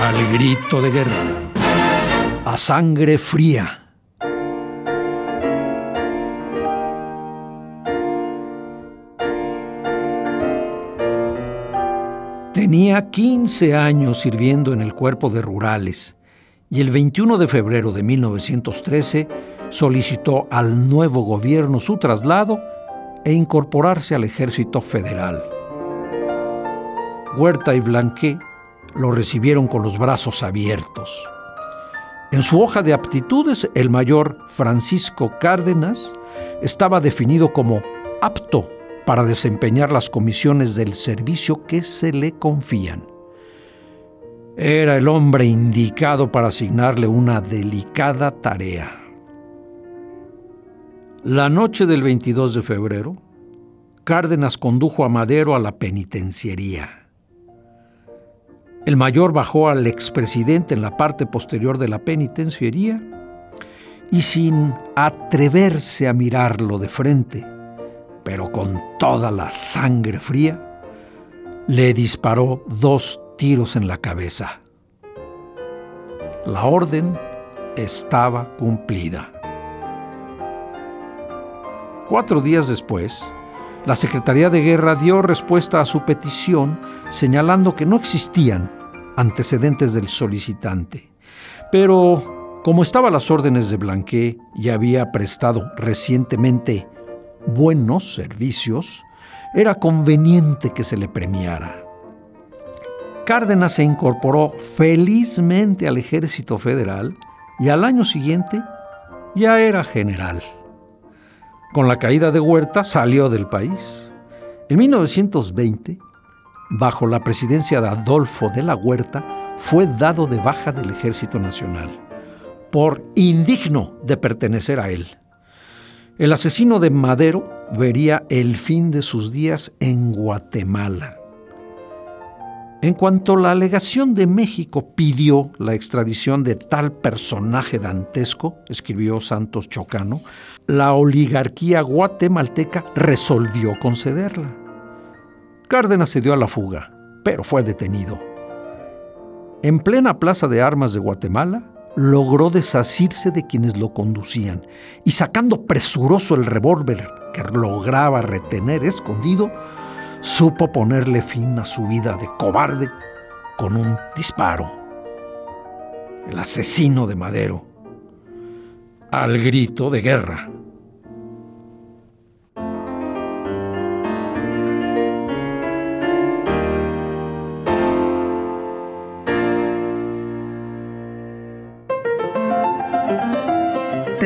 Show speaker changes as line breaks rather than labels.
Al grito de guerra. A sangre fría. Tenía 15 años sirviendo en el cuerpo de rurales y el 21 de febrero de 1913 solicitó al nuevo gobierno su traslado e incorporarse al ejército federal. Huerta y Blanqué lo recibieron con los brazos abiertos. En su hoja de aptitudes, el mayor Francisco Cárdenas estaba definido como apto para desempeñar las comisiones del servicio que se le confían. Era el hombre indicado para asignarle una delicada tarea. La noche del 22 de febrero, Cárdenas condujo a Madero a la penitenciaría. El mayor bajó al expresidente en la parte posterior de la penitenciaría y sin atreverse a mirarlo de frente, pero con toda la sangre fría, le disparó dos tiros en la cabeza. La orden estaba cumplida. Cuatro días después, la Secretaría de Guerra dio respuesta a su petición señalando que no existían antecedentes del solicitante. Pero como estaba las órdenes de Blanqué y había prestado recientemente buenos servicios, era conveniente que se le premiara. Cárdenas se incorporó felizmente al ejército federal y al año siguiente ya era general. Con la caída de Huerta salió del país. En 1920, bajo la presidencia de Adolfo de la Huerta, fue dado de baja del Ejército Nacional, por indigno de pertenecer a él. El asesino de Madero vería el fin de sus días en Guatemala. En cuanto la alegación de México pidió la extradición de tal personaje dantesco, escribió Santos Chocano, la oligarquía guatemalteca resolvió concederla. Cárdenas se dio a la fuga, pero fue detenido. En plena plaza de armas de Guatemala, logró desasirse de quienes lo conducían y sacando presuroso el revólver que lograba retener escondido, supo ponerle fin a su vida de cobarde con un disparo. El asesino de Madero, al grito de guerra.